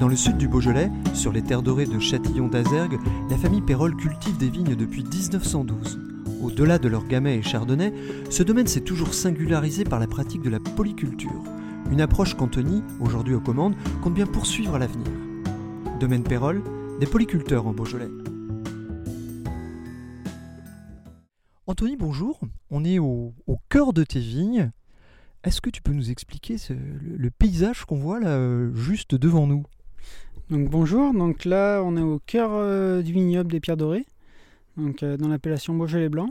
Dans le sud du Beaujolais, sur les terres dorées de Châtillon d'Azergue, la famille Pérol cultive des vignes depuis 1912. Au-delà de leur gamay et chardonnay, ce domaine s'est toujours singularisé par la pratique de la polyculture, une approche qu'Anthony, aujourd'hui aux commandes, compte bien poursuivre à l'avenir. Domaine Pérol, des polyculteurs en Beaujolais. Anthony, bonjour. On est au, cœur de tes vignes. Est-ce que tu peux nous expliquer le paysage qu'on voit là, euh, juste devant nous? Donc bonjour, donc là on est au cœur euh, du vignoble des Pierres Dorées, donc euh, dans l'appellation Beaujolais Blanc.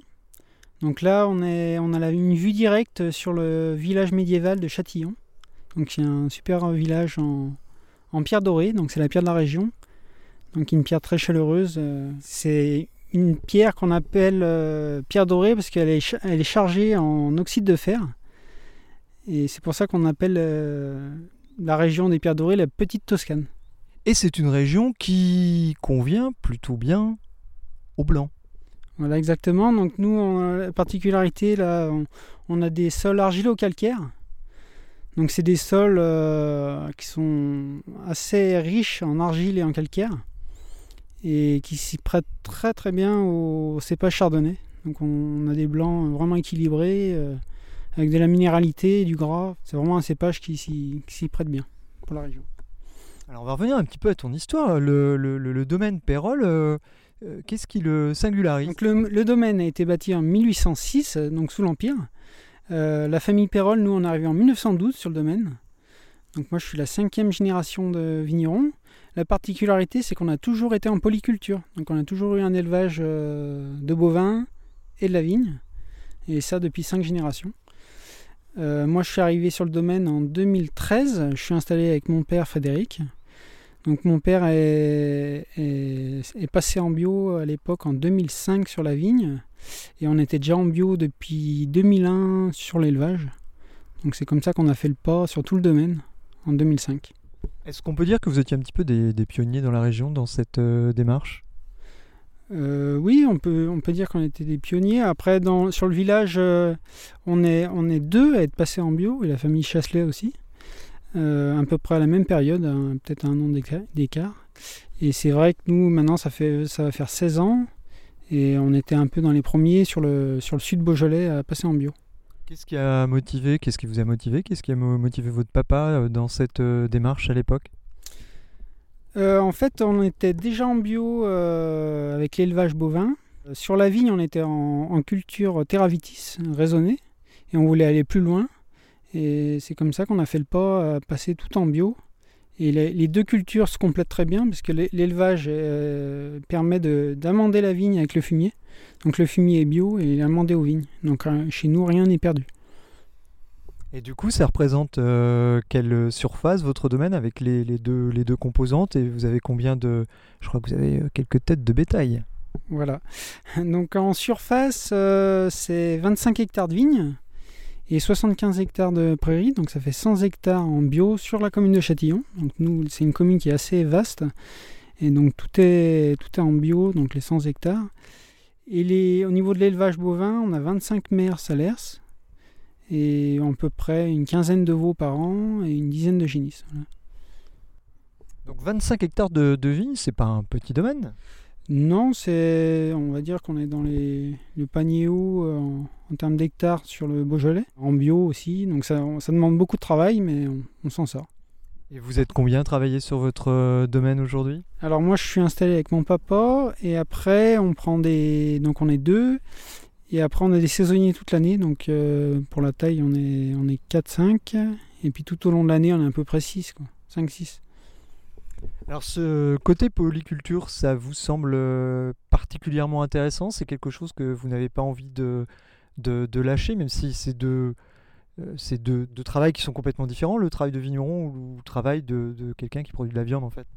Donc là on, a une vue directe sur le village médiéval de Châtillon. Donc c'est un super village en, pierre dorée, donc c'est la pierre de la région. Donc une pierre très chaleureuse. euh, c'est une pierre qu'on appelle pierre dorée parce qu'elle est, est chargée en oxyde de fer. Et c'est pour ça qu'on appelle la région des pierres dorées la petite Toscane. Et c'est une région qui convient plutôt bien au blanc. Voilà, exactement. Donc nous, on a la particularité, là, on, a des sols argilo-calcaires. Donc c'est des sols euh, qui sont assez riches en argile et en calcaire et qui s'y prêtent très très bien au cépage chardonnay. Donc on a des blancs vraiment équilibrés euh, avec de la minéralité du gras. C'est vraiment un cépage qui s'y prête bien pour la région. Alors on va revenir un petit peu à ton histoire. Le, domaine Pérol, euh, euh, qu'est-ce qui le singularise? Le, domaine a été bâti en 1806, euh, donc sous l'Empire. La famille Pérol, nous, on est arrivé en 1912 sur le domaine. Donc moi, je suis la cinquième génération de vignerons. La particularité, c'est qu'on a toujours été en polyculture. Donc on a toujours eu un élevage de bovins et de la vigne. Et ça depuis cinq générations. Moi, je suis arrivé sur le domaine en 2013. Je suis installé avec mon père Frédéric. Donc mon père est, est- est passé en bio à l'époque en 2005 sur la vigne et on était déjà en bio depuis 2001 sur l'élevage. Donc c'est comme ça qu'on a fait le pas sur tout le domaine en 2005. Est-ce qu'on peut dire que vous étiez un petit peu des, des pionniers dans la région dans cette euh, démarche? Euh, oui, on peut, on peut dire qu'on était des pionniers. Après, dans, sur le village, euh, on, est, on est deux à être passés en bio et la famille Chasselet aussi. Euh, à peu près à la même période, hein, peut-être un an d'éca- d'écart. Et c'est vrai que nous, maintenant, ça, fait, ça va faire 16 ans. Et on était un peu dans les premiers sur le, sur le sud Beaujolais à passer en bio. Qu'est-ce qui a motivé Qu'est-ce qui vous a motivé Qu'est-ce qui a mo- motivé votre papa euh, dans cette euh, démarche à l'époque? Euh, en fait, on était déjà en bio euh, avec l'élevage bovin. Sur la vigne, on était en, en culture Terravitis, raisonnée, et on voulait aller plus loin. Et c'est comme ça qu'on a fait le pas à passer tout en bio. Et les, les deux cultures se complètent très bien, parce que l'é- l'élevage euh, permet de- d'amender la vigne avec le fumier. Donc le fumier est bio et il est amendé aux vignes. Donc euh, chez nous, rien n'est perdu. Et du coup, ça représente euh, quelle surface votre domaine avec les, les deux, les deux composantes? Et vous avez combien de... Je crois que vous avez euh, quelques têtes de bétail. Voilà. Donc en surface, euh, c'est 25 hectares de vignes et 75 hectares de prairies. Donc ça fait 100 hectares en bio sur la commune de Châtillon. C'est une commune qui est assez vaste. Et donc tout est, en bio, donc les 100 hectares. Et les, au niveau de l'élevage bovin, on a 25 mères salers et à peu près une quinzaine de veaux par an et une dizaine de génisses. Donc 25 hectares de, de vignes, c'est pas un petit domaine? Non, c'est, on va dire qu'on est dans les, le panier haut euh, en, en termes d'hectares sur le Beaujolais, en bio aussi. Donc ça, ça demande beaucoup de travail, mais on, on s'en sort. Et vous êtes combien à travailler sur votre euh, domaine aujourd'hui? Alors moi, je suis installé avec mon papa, et après, on prend des, donc on est deux, et après on a des saisonniers toute l'année. Donc euh, pour la taille, on est, on est 4-5, et puis tout au long de l'année, on est à peu près 6, quoi, 5-6. Alors ce côté polyculture, ça vous semble euh, particulièrement intéressant? C'est quelque chose que vous n'avez pas envie de, lâcher, même si c'est euh, deux, travails qui sont complètement différents, le travail de vigneron ou le travail de, quelqu'un qui produit de la viande en fait?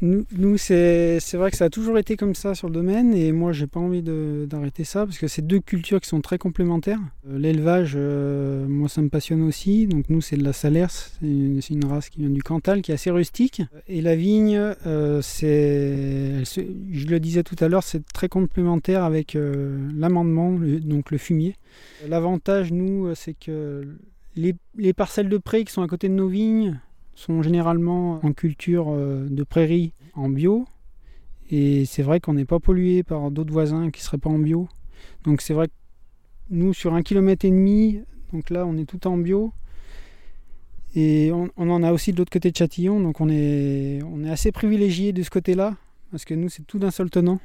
Nous, nous c'est vrai que ça a toujours été comme ça sur le domaine et moi j'ai pas envie d'arrêter ça parce que c'est deux cultures qui sont très complémentaires. Euh, L'élevage, euh, moi ça me passionne aussi. Donc nous c'est de la Salers, c'est une, race qui vient du Cantal qui est assez rustique. Et la vigne, euh, c'est, je le disais tout à l'heure, c'est très complémentaire avec euh, l'amendement, donc le fumier. L'avantage nous euh, c'est que les, les parcelles de prés qui sont à côté de nos vignes sont généralement en culture euh, de prairie en bio. Et c'est vrai qu'on n'est pas pollué par d'autres voisins qui ne seraient pas en bio. Donc c'est vrai que nous, sur un kilomètre et demi, donc là, on est tout en bio. Et on, en a aussi de l'autre côté de Châtillon. Donc on est, on est assez privilégié de ce côté-là. Parce que nous, c'est tout d'un seul tenant.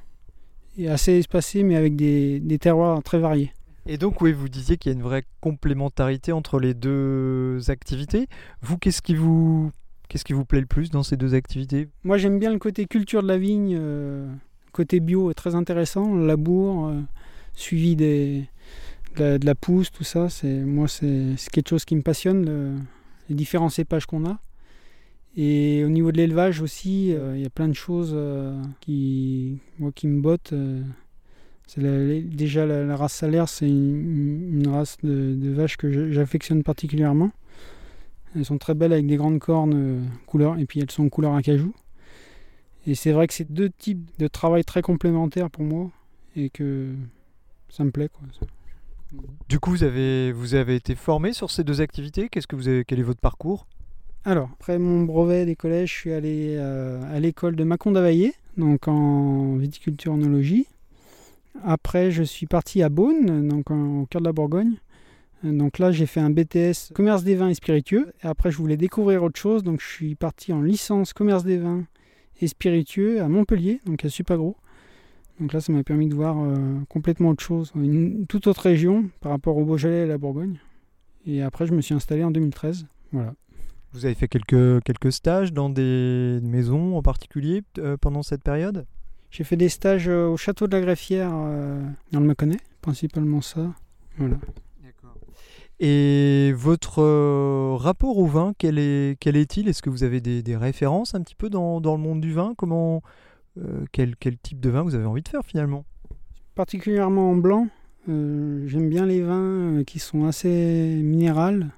Et assez espacé, mais avec des terroirs très variés. Et donc, oui, vous disiez qu'il y a une vraie complémentarité entre les deux activités. Vous, qu'est-ce qui vous, qu'est-ce qui vous plaît le plus dans ces deux activités? Moi, j'aime bien le côté culture de la vigne. euh, côté bio est très intéressant. Le labour, euh, suivi de, la, de pousse, tout ça. C'est, moi, c'est, quelque chose qui me passionne, le- les différents cépages qu'on a. Et au niveau de l'élevage aussi, euh, il y a plein de choses euh, qui, moi, qui me bottent. La- déjà la, la race salaire, c'est une, une race de, de vaches que j'affectionne particulièrement. Elles sont très belles avec des grandes cornes euh, couleur, et puis elles sont couleur acajou. Et c'est vrai que c'est deux types de travail très complémentaires pour moi et que ça me plaît. Quoi. Du coup, vous avez, vous avez été formé sur ces deux activités? Qu'est-ce que vous avez, quel est votre parcours? Alors, après mon brevet des collèges, je suis allé euh, à l'école de Mâcon d'Availlé, donc en viticulture onologie. Après, je suis parti à Beaune, donc au cœur de la Bourgogne. Donc là, j'ai fait un BTS commerce des vins et spiritueux. Et après, je voulais découvrir autre chose, donc je suis parti en licence commerce des vins et spiritueux à Montpellier, donc à Supagro. Donc là, ça m'a permis de voir euh, complètement autre chose, une toute autre région par rapport au Beaujolais et à la Bourgogne. Et après, je me suis installé en 2013. Voilà. Vous avez fait quelques, quelques stages dans des maisons en particulier euh, pendant cette période? J'ai fait des stages euh, au château de la Greffière euh, dans le Mâconnais, principalement ça. Voilà. Et votre euh, rapport au vin, quel est, quel est-il? Est-ce que vous avez des, des références un petit peu dans, dans le monde du vin? Comment, euh, quel, quel type de vin vous avez envie de faire finalement? Particulièrement en blanc, euh, j'aime bien les vins qui sont assez minérales,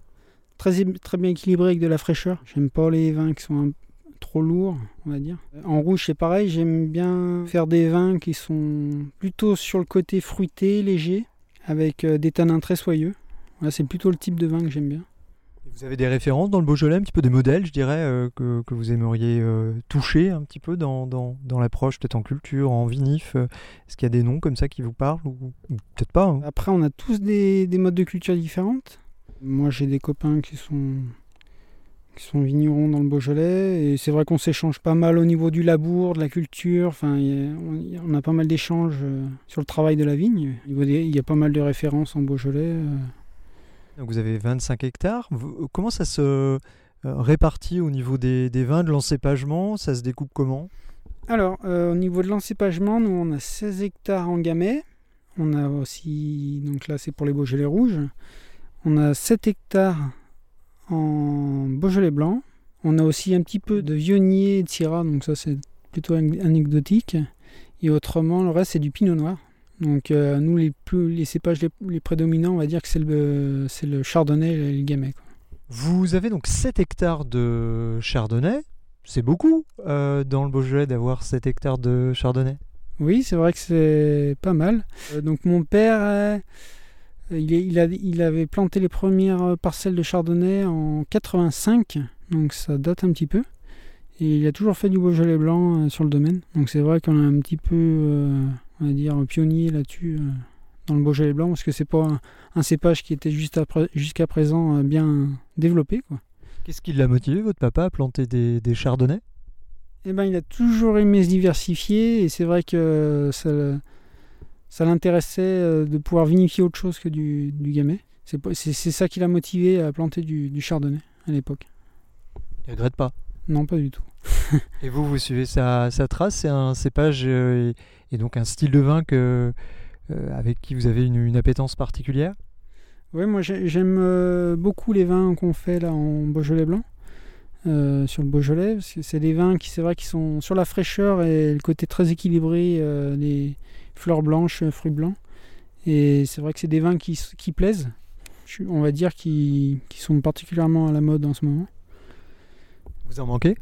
très, très bien équilibrés avec de la fraîcheur. J'aime pas les vins qui sont un- trop lourds, on va dire. En rouge, c'est pareil, j'aime bien faire des vins qui sont plutôt sur le côté fruité, léger, avec euh, des tanins très soyeux. Voilà, c'est plutôt le type de vin que j'aime bien. Vous avez des références dans le Beaujolais, un petit peu des modèles, je dirais, euh, que, que vous aimeriez euh, toucher un petit peu dans, dans, dans l'approche, peut-être en culture, en vinif euh, Est-ce qu'il y a des noms comme ça qui vous parlent ou, ou peut-être pas hein? Après, on a tous des, des modes de culture différentes. Moi, j'ai des copains qui sont, qui sont vignerons dans le Beaujolais. Et c'est vrai qu'on s'échange pas mal au niveau du labour, de la culture. Enfin, a- on, a- pas mal d'échanges euh, sur le travail de la vigne. Il y a pas mal de références en Beaujolais. euh. Donc vous avez 25 hectares. Vous- comment ça se euh, répartit au niveau des, des vins, de l'encépagement? Ça se découpe comment? Alors, euh, au niveau de l'encépagement, nous, on a 16 hectares en gamay. On a aussi, donc là, c'est pour les Beaujolais rouges. On a 7 hectares en Beaujolais blanc. On a aussi un petit peu de vionnier et de syrah, donc ça, c'est plutôt an- anecdotique. Et autrement, le reste, c'est du pinot noir. Donc, euh, nous, les, plus, les cépages les, les prédominants, on va dire que c'est le, c'est le chardonnay et le gamay. quoi. Vous avez donc 7 hectares de chardonnay. C'est beaucoup euh, dans le Beaujolais d'avoir 7 hectares de chardonnay. Oui, c'est vrai que c'est pas mal. Euh, donc mon père, il, est- il a- il avait planté les premières euh, parcelles de chardonnay en 85, donc ça date un petit peu. Et il a toujours fait du Beaujolais blanc euh, sur le domaine. Donc c'est vrai qu'on est un petit peu, euh, on va dire, pionnier là-dessus euh, dans le Beaujolais blanc, parce que c'est pas un, un cépage qui était jusqu'à présent euh, bien développé. Qu'est-ce qui l'a motivé, votre papa, à planter des, des chardonnays? Eh ben, il a toujours aimé se diversifier et c'est vrai que ça, ça l'intéressait euh, de pouvoir vinifier autre chose que du, du gamay. C'est ça qui l'a motivé à planter du, du chardonnay à l'époque. Il regrette pas. Non, pas du tout. Et vous, vous suivez sa, sa trace? C'est un cépage euh, et, et donc un style de vin que, euh, avec qui vous avez une, une appétence particulière? Oui, moi j'ai- j'aime euh, beaucoup les vins qu'on fait là en Beaujolais blanc, sur le Beaujolais, parce que c'est des vins qui, c'est vrai, qui sont sur la fraîcheur et le côté très équilibré, les fleurs blanches, euh, fruits blancs. Et c'est vrai que c'est des vins qui, qui plaisent, on va dire, qui, qui sont particulièrement à la mode en ce moment. Vous en manquez?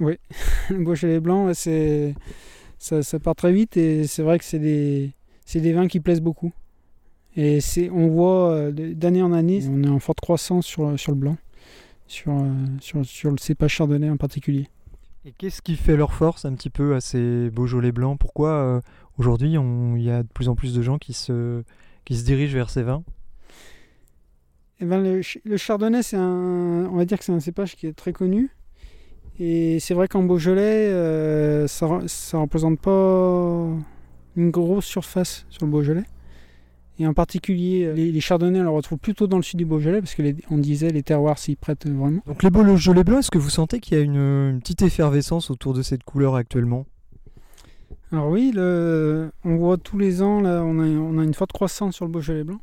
Le Beaujolais blanc, c'est, ça, ça part très vite et c'est vrai que c'est des, c'est des vins qui plaisent beaucoup. Et c'est, on voit euh, d'année en année, on est en forte croissance sur, sur le blanc, sur, euh, sur, sur le cépage chardonnay en particulier. Et qu'est-ce qui fait leur force un petit peu à ces Beaujolais blancs? Pourquoi euh, aujourd'hui il y a de plus en plus de gens qui se, qui se dirigent vers ces vins? Eh ben, le, le chardonnay, c'est un, on va dire que c'est un cépage qui est très connu. Et c'est vrai qu'en Beaujolais, euh, ça, ça représente pas une grosse surface sur le Beaujolais. Et en particulier, les, les chardonnays, on les retrouve plutôt dans le sud du Beaujolais, parce qu'on disait les terroirs s'y prêtent vraiment. Donc les Beaujolais blancs, est-ce que vous sentez qu'il y a une, une petite effervescence autour de cette couleur actuellement? Alors oui, le- on voit tous les ans, là, on a, on a une forte croissance sur le Beaujolais blanc.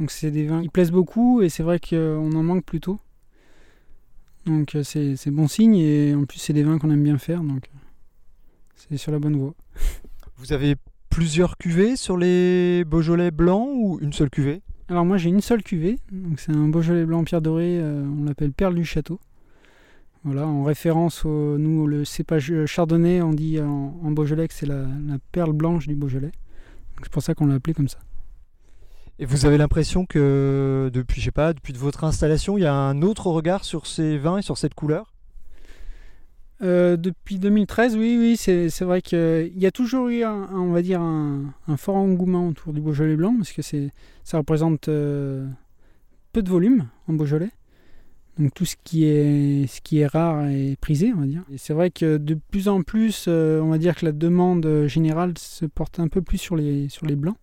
Donc c'est des vins qui plaisent beaucoup et c'est vrai qu'on en manque plutôt. Donc euh, c'est bon signe et en plus c'est des vins qu'on aime bien faire, donc euh, c'est sur la bonne voie. Vous avez plusieurs cuvées sur les Beaujolais blancs ou une seule cuvée? Alors moi j'ai une seule cuvée, donc c'est un Beaujolais blanc pierre dorée, euh, on l'appelle Perle du Château. Voilà, en référence au nous le cépage euh, chardonnay, on dit en, en Beaujolais que c'est la, la perle blanche du Beaujolais. C'est pour ça qu'on l'a appelé comme ça. Et vous avez l'impression que depuis, je sais pas, depuis votre installation, il y a un autre regard sur ces vins et sur cette couleur? Euh, depuis 2013, oui, oui, c'est vrai qu'il y a toujours eu, un, on va dire, un, fort engouement autour du Beaujolais blanc, parce que ça représente euh, peu de volume en Beaujolais. Donc tout ce qui est, ce qui est rare est prisé, on va dire. Et c'est vrai que de plus en plus, euh, on va dire que la demande générale se porte un peu plus sur les, sur les blancs.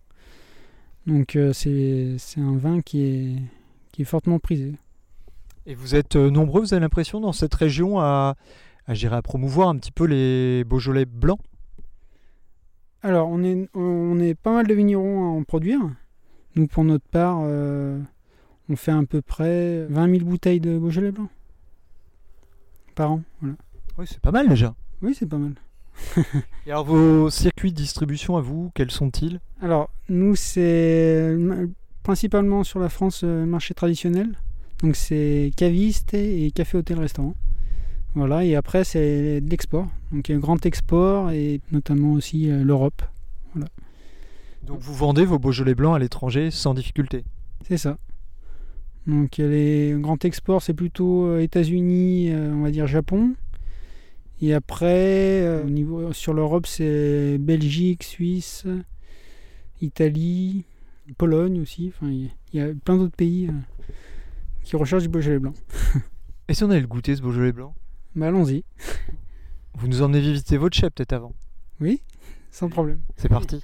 Donc c'est, un vin qui est, qui est fortement prisé. Et vous êtes nombreux, vous avez l'impression, dans cette région à, à, à promouvoir un petit peu les Beaujolais blancs Alors, on est, on est pas mal de vignerons à en produire. Nous, pour notre part, euh, on fait à peu près 20 000 bouteilles de Beaujolais blanc par an. Voilà. Oui, c'est pas mal déjà. Oui, c'est pas mal. Et alors vos circuits de distribution à vous, quels sont-ils? Alors, nous, c'est principalement sur la France euh, marché traditionnel. Donc, c'est caviste et café, hôtel, restaurant. Voilà, et après, c'est de l'export. Donc, il y a un grand export et notamment aussi euh, l'Europe. Donc vous vendez vos Beaujolais blancs à l'étranger sans difficulté? C'est ça. Donc les grands exports, c'est plutôt euh, États-Unis, euh, on va dire Japon. Et après, au niveau, sur l'Europe, c'est Belgique, Suisse, Italie, Pologne aussi. Enfin, il y- a plein d'autres pays qui recherchent du Beaujolais blanc. Et si on allait le goûter ce Beaujolais blanc? Bah allons-y. Vous nous emmenez visiter votre chef peut-être avant Oui, sans problème. C'est parti.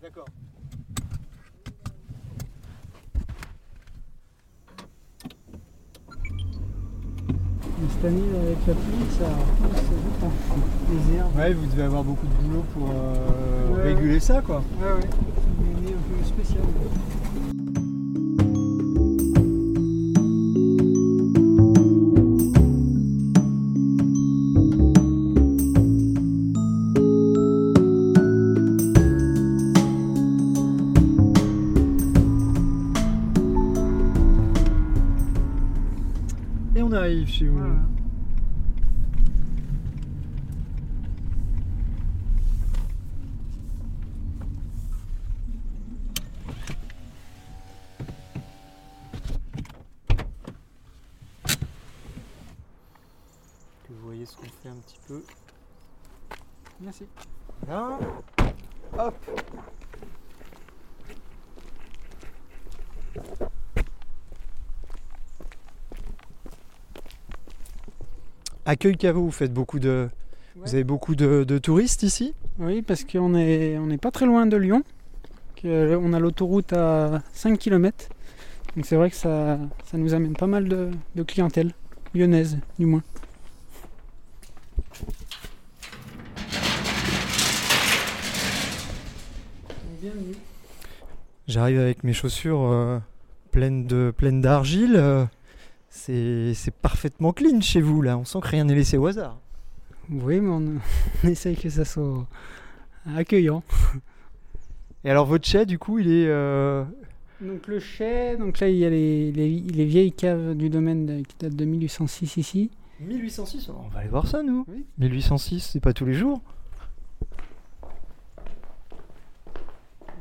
D'accord. Cette année, avec la pluie, ça pousse vite, hein. les herbes. Ouais, vous devez avoir beaucoup de boulot pour euh, Ouais. réguler ça quoi. Ouais, ouais. Spéciale. Et on arrive chez vous. Accueil caveau, vous faites beaucoup de. Vous avez beaucoup de, touristes ici Oui, parce qu'on n'est on est pas très loin de Lyon. On a l'autoroute à 5 km. Donc c'est vrai que ça, ça, nous amène pas mal de, clientèle, lyonnaise du moins. J'arrive avec mes chaussures euh, pleines de pleines d'argile. Euh, c'est parfaitement clean chez vous là. On sent que rien n'est laissé au hasard. Oui, mais on, on essaye que ça soit accueillant. Et alors votre chai, du coup, il est. euh, Donc le chai, donc là il y a les, les- les vieilles caves du domaine de- qui datent de 1806 ici. 1806, on va aller voir ça nous. Oui. 1806, c'est pas tous les jours.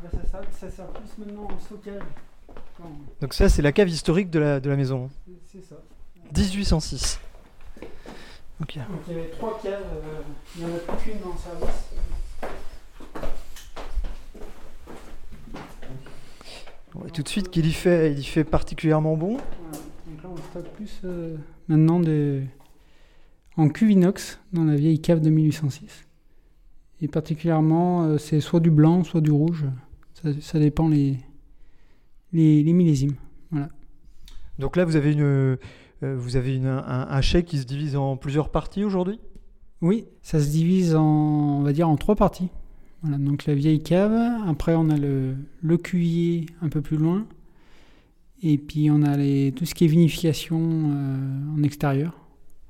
Bah, ça, sert- ça sert plus maintenant en stockage. Donc ça, c'est la cave historique de la, de la maison. c'est ça. 1806. Ok. Donc il y avait trois caves, euh, il n'y en a plus qu'une en service. On voit tout de suite qu'il y fait, il y fait particulièrement bon. Donc là on stocke plus euh, maintenant de... en cuve inox dans la vieille cave de 1806. Et particulièrement euh, c'est soit du blanc, soit du rouge. Ça, ça dépend les, les, les millésimes. Donc là, vous avez une, euh, vous avez une, un, un chai qui se divise en plusieurs parties aujourd'hui? Oui, ça se divise en, on va dire, en trois parties. Voilà, donc la vieille cave, après on a le, le cuvier un peu plus loin, et puis on a les, tout ce qui est vinification euh, en extérieur.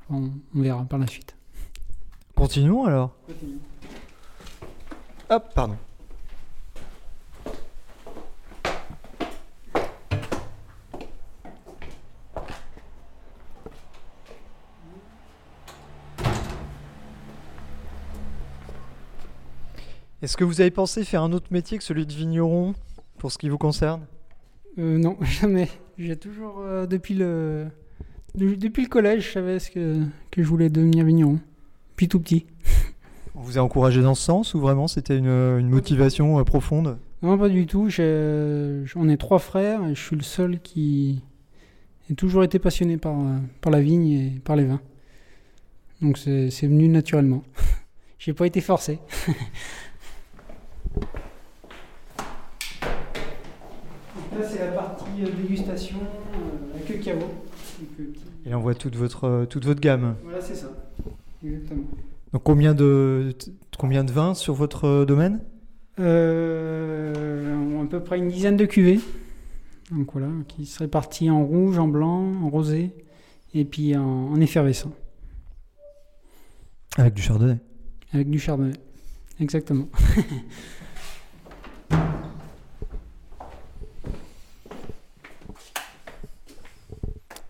On, on verra par la suite. Continuons alors. Hop, pardon. Est-ce que vous avez pensé faire un autre métier que celui de vigneron pour ce qui vous concerne? Euh, non, jamais. J'ai toujours, euh, depuis, le, de- depuis le collège, je savais ce que, que je voulais devenir vigneron. Puis tout petit. On vous a encouragé dans ce sens ou vraiment c'était une, une motivation euh, profonde? Non, pas du tout. j'ai- On est trois frères et je suis le seul qui a toujours été passionné par, par la vigne et par les vins. Donc c'est c'est venu naturellement. J'ai pas été forcé. Donc là, c'est la partie euh, dégustation euh, avec le caveau. Donc, le petit- Il envoie toute votre, euh, toute votre gamme. Voilà, c'est ça. Exactement. Donc combien de, combien de vins sur votre euh, domaine? Euh, à peu près une dizaine de cuvées. Donc voilà, qui se répartit en rouge, en blanc, en rosé et puis en, en effervescent, Avec du chardonnay? avec du chardonnay. Exactement.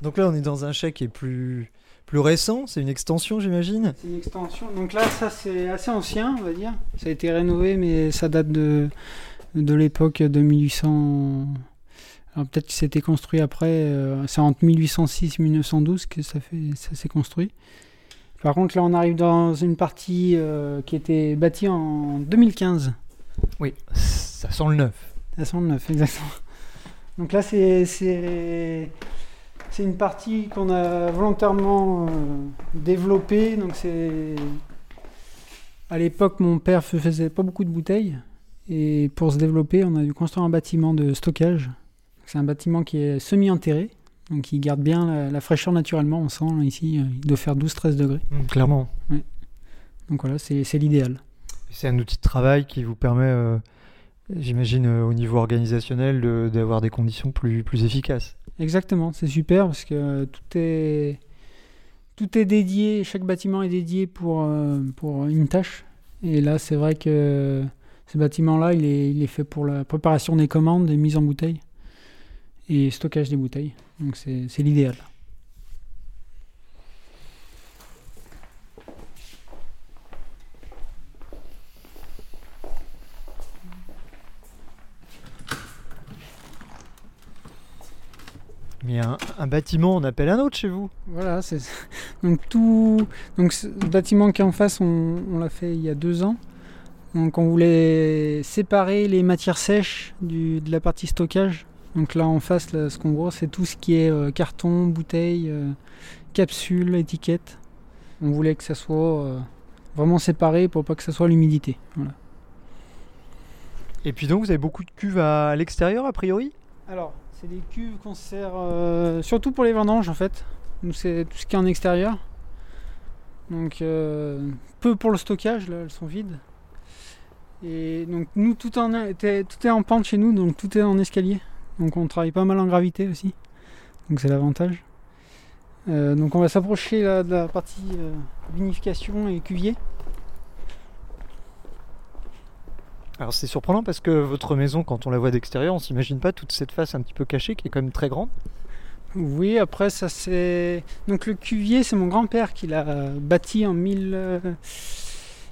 Donc là on est dans un chai qui est plus, plus récent, c'est une extension j'imagine C'est une extension. Donc là, ça c'est assez ancien, on va dire. Ça a été rénové, mais ça date de, de l'époque de 1800. Alors peut-être que c'était construit après. euh, c'est entre 1806 et 1912 que ça, fait, ça s'est construit. Par contre, là, on arrive dans une partie euh, qui était bâtie en 2015. Oui, ça sent le neuf. À 109, exactement. Donc là, c'est c'est c'est une partie qu'on a volontairement euh, développée. Donc c'est à l'époque, mon père faisait pas beaucoup de bouteilles et pour se développer, on a dû construire un bâtiment de stockage. C'est un bâtiment qui est semi-enterré, donc il garde bien la, la fraîcheur naturellement. On sent ici, euh, il doit faire 12-13 degrés. Mm, clairement. Donc voilà, c'est l'idéal. C'est un outil de travail qui vous permet, euh, j'imagine euh, au niveau organisationnel, de- d'avoir des conditions plus, plus efficaces. Exactement, c'est super parce que tout est tout est dédié, chaque bâtiment est dédié pour euh, pour une tâche. Et là, c'est vrai que ce bâtiment-là, il est, il est fait pour la préparation des commandes, des mises en bouteille et stockage des bouteilles. Donc c'est c'est l'idéal. Mais un, un bâtiment, on appelle un autre chez vous. Voilà, c'est donc tout donc ce bâtiment qui est en face, on, on l'a fait il y a deux ans. Donc on voulait séparer les matières sèches du, de la partie stockage. Donc là en face, là, ce qu'on voit, c'est tout ce qui est euh, carton, bouteille, euh, capsule, étiquette. On voulait que ça soit euh, vraiment séparé pour pas que ça soit l'humidité. Voilà. Et puis donc, vous avez beaucoup de cuves à, à l'extérieur, a priori? Alors, c'est des cuves qu'on sert euh, surtout pour les vendanges en fait. Nous, c'est tout ce qui est en extérieur. Donc, euh, peu pour le stockage, là, elles sont vides. Et donc nous tout, tout est en pente chez nous, donc tout est en escalier. Donc on travaille pas mal en gravité aussi. Donc c'est l'avantage. Euh, donc on va s'approcher de la partie vinification et cuvier. Alors c'est surprenant parce que votre maison, quand on la voit d'extérieur, on s'imagine pas toute cette face un petit peu cachée qui est quand même très grande. Oui, après ça c'est. Donc le cuvier, c'est mon grand-père qui l'a bâti en 1000, euh,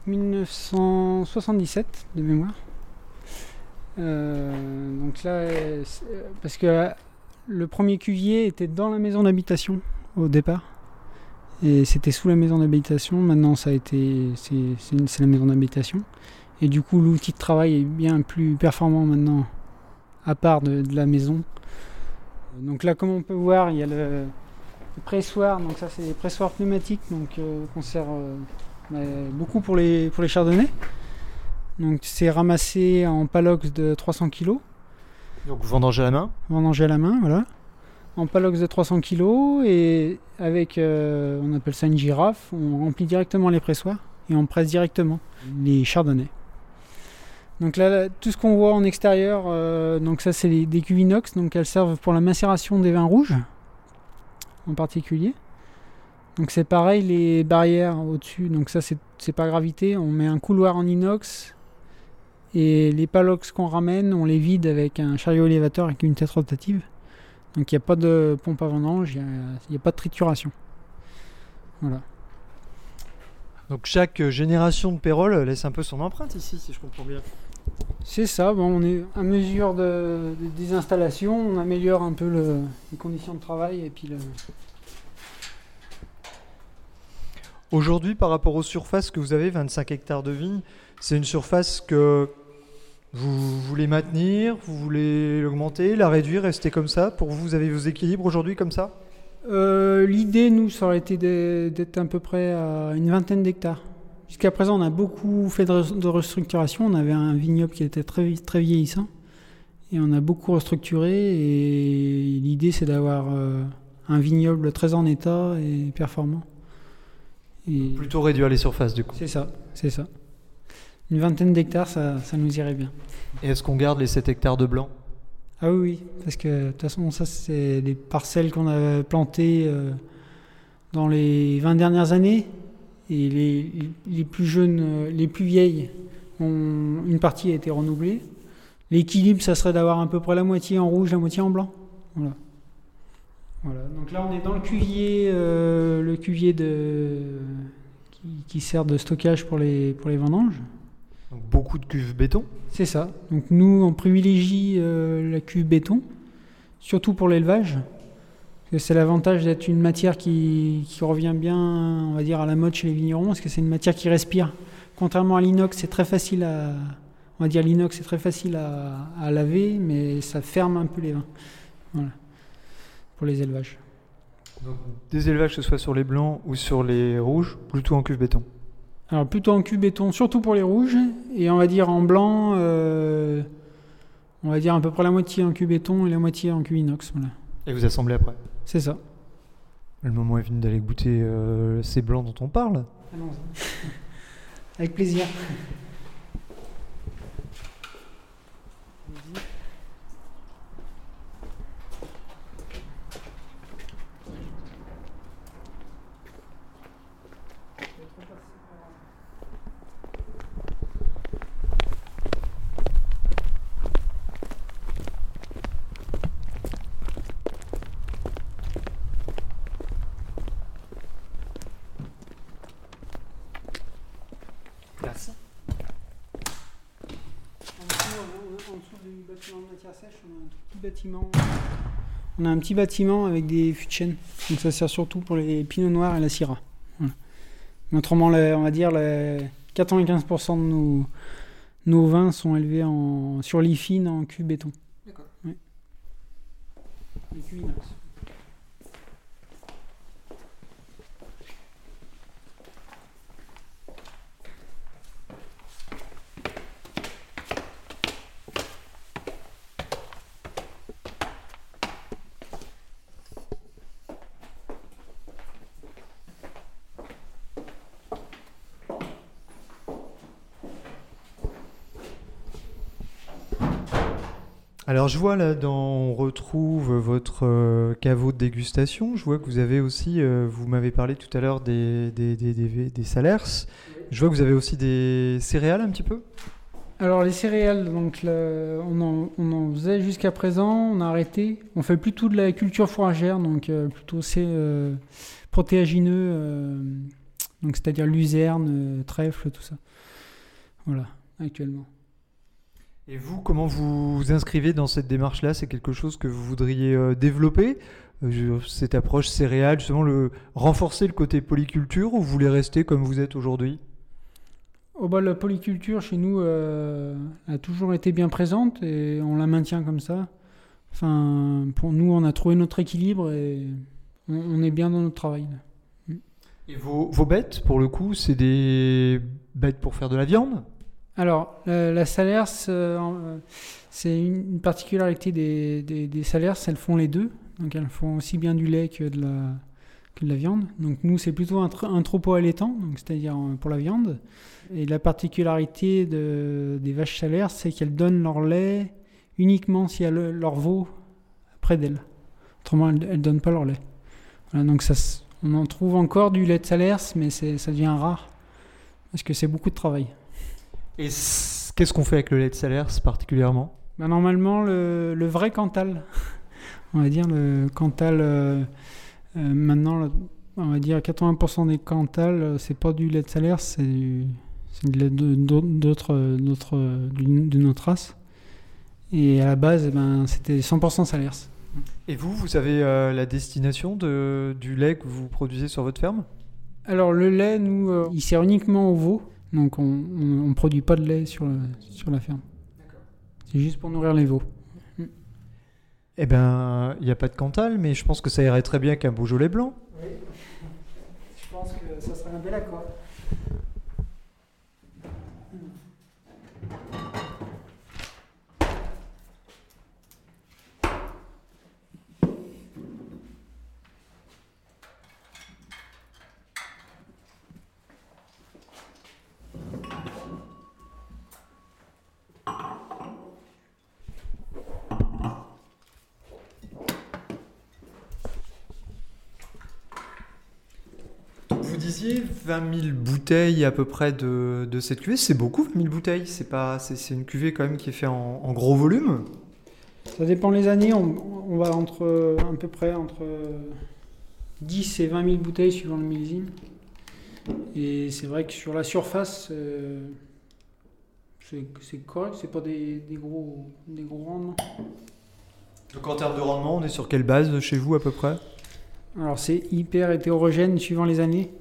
1977 de mémoire. Euh, donc là, euh, euh, parce que euh, le premier cuvier était dans la maison d'habitation au départ. Et c'était sous la maison d'habitation. Maintenant, ça a été, c'est la maison d'habitation. Et du coup, l'outil de travail est bien plus performant maintenant, à part de, de la maison. Donc là, comme on peut voir, il y a le, le pressoir. Donc ça, c'est des pressoirs pneumatiques, donc euh, qu'on sert euh, bah, beaucoup pour les pour les chardonnays. Donc c'est ramassé en palox de 300 kg, Donc vendanger à la main? vendangé à la main, voilà. En palox de 300 kg et avec, euh, on appelle ça une girafe, on remplit directement les pressoirs et on presse directement les chardonnays. Donc là, tout ce qu'on voit en extérieur, euh, donc ça c'est des cuves inox, donc elles servent pour la macération des vins rouges en particulier. Donc c'est pareil, les barrières au-dessus, donc ça c'est pas gravité, on met un couloir en inox et les palox qu'on ramène, on les vide avec un chariot élévateur avec une tête rotative. Donc il n'y a pas de pompe à vendange, il n'y a, pas de trituration. Voilà. Donc chaque génération de Pérol laisse un peu son empreinte ici, si je comprends bien. C'est ça, bon, on est à mesure de, de- des installations, on améliore un peu le- les conditions de travail et puis le, Aujourd'hui, par rapport aux surfaces que vous avez, 25 hectares de vignes, c'est une surface que vous voulez maintenir, vous voulez l'augmenter, la réduire, rester comme ça Pour vous, vous avez vos équilibres aujourd'hui comme ça? Euh, L'idée, nous, ça aurait été d'être à peu près à une vingtaine d'hectares. Jusqu'à présent, on a beaucoup fait de, re- de restructuration. On avait un vignoble qui était très, très vieillissant. Et on a beaucoup restructuré. Et l'idée, c'est d'avoir euh, un vignoble très en état et performant. Et Plutôt réduire les surfaces du coup. c'est ça, c'est ça. Une vingtaine d'hectares, ça, ça nous irait bien. Et est-ce qu'on garde les 7 hectares de blanc? Ah oui, oui, parce que de toute façon, ça, c'est des parcelles qu'on a plantées euh, dans les 20 dernières années. Et les, les plus jeunes, les plus vieilles, ont, une partie a été renouvelée. L'équilibre, ça serait d'avoir à peu près la moitié en rouge, la moitié en blanc. Voilà. Voilà. Donc là, on est dans le cuvier, euh, le cuvier de, qui, qui sert de stockage pour les, pour les vendanges. Donc beaucoup de cuves béton. C'est ça. Donc nous, on privilégie euh, la cuve béton, surtout pour l'élevage. C'est l'avantage d'être une matière qui, qui revient bien, on va dire, à la mode chez les vignerons, parce que c'est une matière qui respire. Contrairement à l'inox, c'est très facile à, on va dire l'inox, c'est très facile à, à laver, mais ça ferme un peu les vins. Voilà. Pour les élevages. Donc, des élevages, que ce soit sur les blancs ou sur les rouges, plutôt en cuve béton. Alors plutôt en cuve béton, surtout pour les rouges, et on va dire en blanc, euh, on va dire à peu près la moitié en cuve béton et la moitié en cuve inox. Voilà. Et vous assemblez après. C'est ça. Le moment est venu d'aller goûter euh, ces blancs dont on parle. Avec plaisir. Merci. En dessous, en dessous du bâtiment de matière sèche, on a un tout petit bâtiment. On a un petit bâtiment avec des fûts de chêne. Donc ça sert surtout pour les pinots noirs et la syrah. Voilà. Autrement, on va dire les 95% de nos, nos vins sont élevés en, sur lit fine en cul béton. D'accord. Oui. Alors je vois là, dans, on retrouve votre euh, caveau de dégustation. Je vois que vous avez aussi, euh, vous m'avez parlé tout à l'heure des, des, salers. Je vois que vous avez aussi des céréales un petit peu? Alors les céréales, donc on, en, faisait jusqu'à présent, on a arrêté. On fait plutôt de la culture fourragère, donc euh, plutôt c'est protéagineux, donc c'est-à-dire luzerne, trèfle, tout ça. Voilà, actuellement. Et vous, comment vous vous inscrivez dans cette démarche-là? C'est quelque chose que vous voudriez euh, développer? Euh, Cette approche céréale, justement, le, renforcer le côté polyculture ou vous voulez rester comme vous êtes aujourd'hui? Oh bah, la polyculture chez nous euh, a toujours été bien présente et on la maintient comme ça. Enfin, pour nous, on a trouvé notre équilibre et on, on est bien dans notre travail. Et vos, vos bêtes, pour le coup, c'est des bêtes pour faire de la viande? Alors, la, la Salers, euh, c'est une particularité des, des, Salers, elles font les deux. Donc, elles font aussi bien du lait que de la, que de la viande. Donc, nous, c'est plutôt un, tr- un troupeau allaitant, c'est-à-dire euh, pour la viande. Et la particularité de, des vaches Salers, c'est qu'elles donnent leur lait uniquement a le- leur veau près d'elles. Autrement, elles ne donnent pas leur lait. Donc, on en trouve encore du lait de Salers, mais ça devient rare parce que c'est beaucoup de travail. Et qu'est-ce qu'on fait avec le lait de salaire particulièrement? Bah, normalement, le, le vrai Cantal, on va dire le Cantal, euh, euh, maintenant, on va dire 80% des Cantal, euh, c'est pas du lait de salaire, c'est du, c'est d'autres, d'autres, d'une autre race. Et à la base, eh ben, c'était 100% salaire. Et vous, vous savez euh, la destination de, du lait que vous produisez sur votre ferme? Alors le lait, nous, euh, il sert uniquement au veau, donc on ne produit pas de lait sur, le- sur la ferme. C'est juste pour nourrir les veaux. Eh ben, il n'y a pas de Cantal, mais je pense que ça irait très bien qu'un Beaujolais blanc. Je pense que ça serait un bel accord. Vous disiez 20 000 bouteilles à peu près de, de cette cuvée. C'est beaucoup, 20 000 bouteilles. C'est pas, c'est, une cuvée quand même qui est faite en, en gros volume. Ça dépend les années, on, on va entre à peu près entre 10 et 20 000 bouteilles suivant le millésime. Et c'est vrai que sur la surface, euh, c'est c'est correct, c'est pas des, des gros, des gros rendements. Donc en termes de rendement, on est sur quelle base chez vous à peu près? Alors c'est hyper hétérogène suivant les années.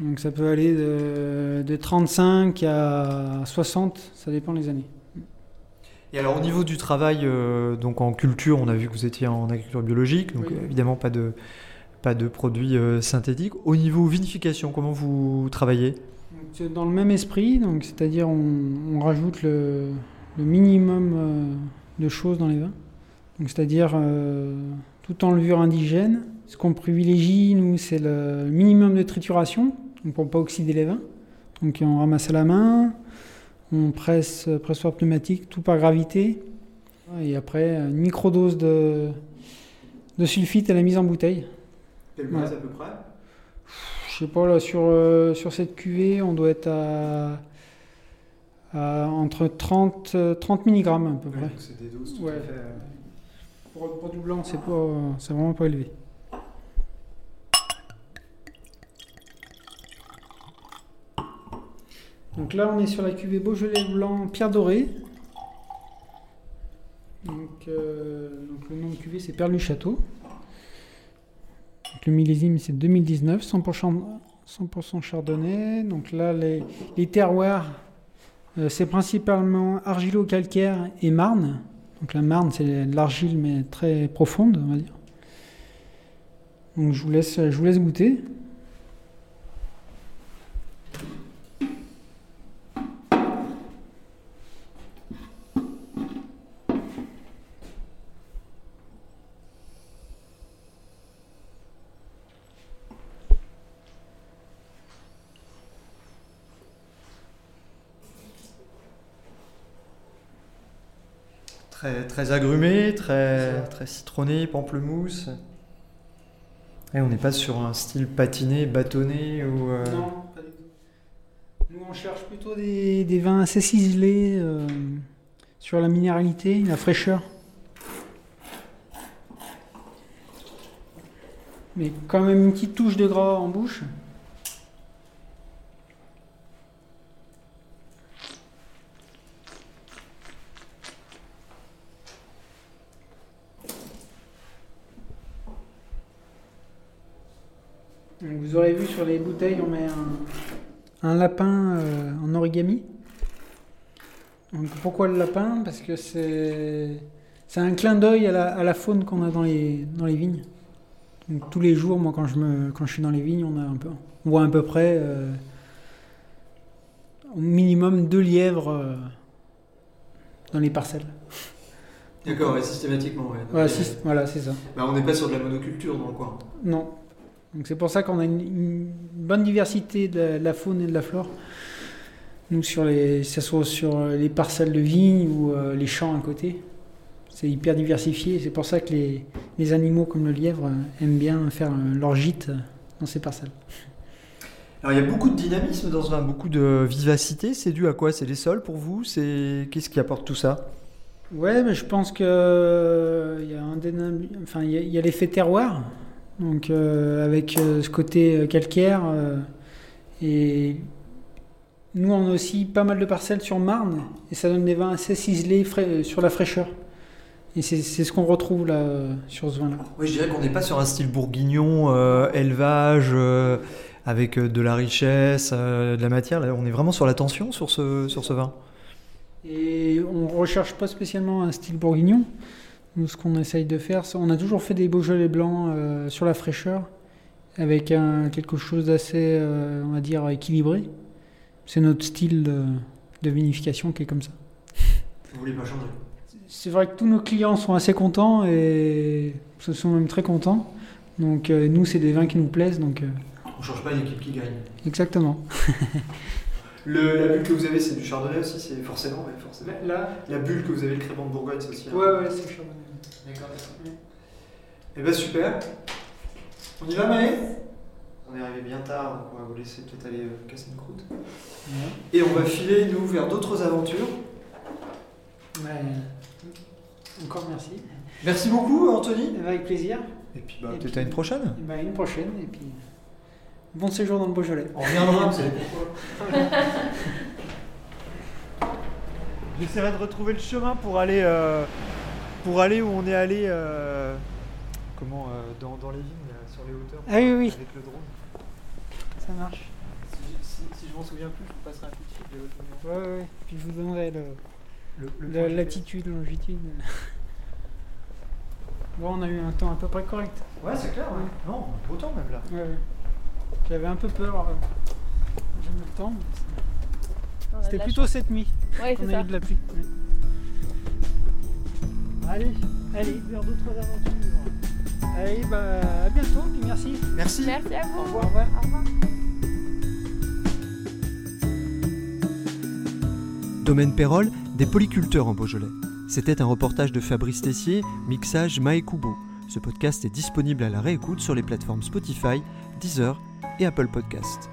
Donc ça peut aller de, de 35 à 60, ça dépend les années. Et alors au niveau du travail, euh, donc en culture, on a vu que vous étiez en agriculture biologique, donc Oui. évidemment pas de, pas de produits euh, synthétiques. Au niveau vinification, comment vous travaillez? Donc, dans le même esprit, donc c'est-à-dire on, on rajoute le, le minimum euh, de choses dans les vins. Donc c'est-à-dire tout en levure indigène. Ce qu'on privilégie, nous, c'est le minimum de trituration, pour ne pas oxyder les vins. Donc on ramasse à la main, on presse euh, pressoir pneumatique, tout par gravité. Et après, une microdose de, de sulfite à la mise en bouteille. Quelle base, à peu près? Je sais pas, là, sur, euh, sur cette cuvée, on doit être à, à entre 30, euh, 30 mg à peu près. C'est des doses tout à fait, Pour, pour du blanc, c'est pas, c'est vraiment pas élevé. Donc là, on est sur la cuvée Beaujolais blanc Pierre Doré. Donc, euh, le nom de cuvée, c'est du Château. Le millésime, c'est 2019, 100%, 100% chardonnay. Donc là, les, terroirs, euh, c'est principalement argilo-calcaire et marne. Donc la marne, c'est l'argile, mais très profonde, on va dire. Donc je vous je vous laisse goûter. Très, très agrumé, très, très citronné, pamplemousse. Et on n'est pas sur un style patiné, bâtonné ou. euh, Non, pas du tout. Nous, on cherche plutôt des, des vins assez ciselés euh, sur la minéralité, la fraîcheur. Mais quand même une petite touche de gras en bouche. Donc, vous aurez vu sur les bouteilles, on met un, un lapin euh, en origami. Donc, pourquoi le lapin? Parce que c'est c'est un clin d'œil à la, à la faune qu'on a dans les, dans les vignes. Donc, tous les jours, moi, quand je, me, quand je suis dans les vignes, on, a un peu, on voit à peu près euh, au minimum deux lièvres euh, dans les parcelles. D'accord, et systématiquement, ouais. Voilà, c'est ça. Bah, on n'est pas sur de la monoculture dans le coin. Non. Donc c'est pour ça qu'on a une, une bonne diversité de la, faune et de la flore. Nous, sur les, que ce soit sur les parcelles de vignes ou euh, les champs à côté, c'est hyper diversifié. C'est pour ça que les, les animaux comme le lièvre euh, aiment bien faire euh, leur gîte euh, dans ces parcelles. Alors il y a beaucoup de dynamisme dans ce vin, beaucoup de vivacité. C'est dû à quoi? C'est les sols pour vous? C'est Qu'est-ce qui apporte tout ça? Ouais, mais je pense que euh, il y a un enfin il y a l'effet terroir, donc euh, avec euh, ce côté euh, calcaire et nous on a aussi pas mal de parcelles sur Marne et ça donne des vins assez ciselés frais- sur la fraîcheur. Et c'est ce qu'on retrouve là sur ce vin-là. Oui, je dirais qu'on n'est pas sur un style bourguignon, euh, élevage, euh, avec de la richesse, euh, de la matière. Là, on est vraiment sur la tension sur ce, sur ce vin. Et on recherche pas spécialement un style bourguignon. Nous, ce qu'on essaye de faire, on a toujours fait des Beaujolais blancs euh, sur la fraîcheur, avec un, quelque chose d'assez, euh, on va dire, équilibré. C'est notre style de, de vinification qui est comme ça. Vous voulez pas changer? C'est vrai que tous nos clients sont assez contents et se sont même très contents. Donc euh, nous, c'est des vins qui nous plaisent. Donc On change pas une équipe qui gagne. exactement. Le, la bulle que vous avez, c'est du chardonnay aussi, c'est forcément, ouais, forcément. Là, La bulle que vous avez, le crément de Bourgogne, c'est aussi. hein. ouais, ouais, c'est chaud. D'accord, Eh ben super. On y va, Maë? On est arrivé bien tard, donc on va vous laisser peut-être aller euh, casser une croûte. Et on va filer, nous, vers d'autres aventures. Ouais. Encore merci. Merci beaucoup, Anthony. Avec plaisir. Et puis, bah, peut-être à une prochaine. Et ben, une prochaine, et puis bon séjour dans le Beaujolais. On reviendra, vous savez pourquoi. J'essaierai de retrouver le chemin pour aller, euh, pour aller où on est allé, euh, comment, euh, dans, dans les vignes, là, sur les hauteurs, Ah oui, oui, avec le drone. ça marche. Si, si- si je m'en souviens plus, je vous passerai un coup de fil. Ouais, ouais, puis je vous donnerai le, Le- le le- latitude, longitude. Bon, on a eu un temps à peu près correct. Ouais, c'est clair. ouais. Non, beau temps même là. Ouais, ouais. J'avais un peu peur. euh, J'ai mis le temps. On C'était plutôt cette nuit. Ouais, c'est a ça. eu de la pluie. ouais. Allez, allez, vers d'autres aventures. Allez, bah, à bientôt, puis merci. Merci. Merci à vous. Au revoir. Au revoir. Au revoir. Domaine Pérol, des polyculteurs en Beaujolais. C'était un reportage de Fabrice Tessier, mixage Mae Kubo. Ce podcast est disponible à la réécoute sur les plateformes Spotify, Deezer et Apple Podcast.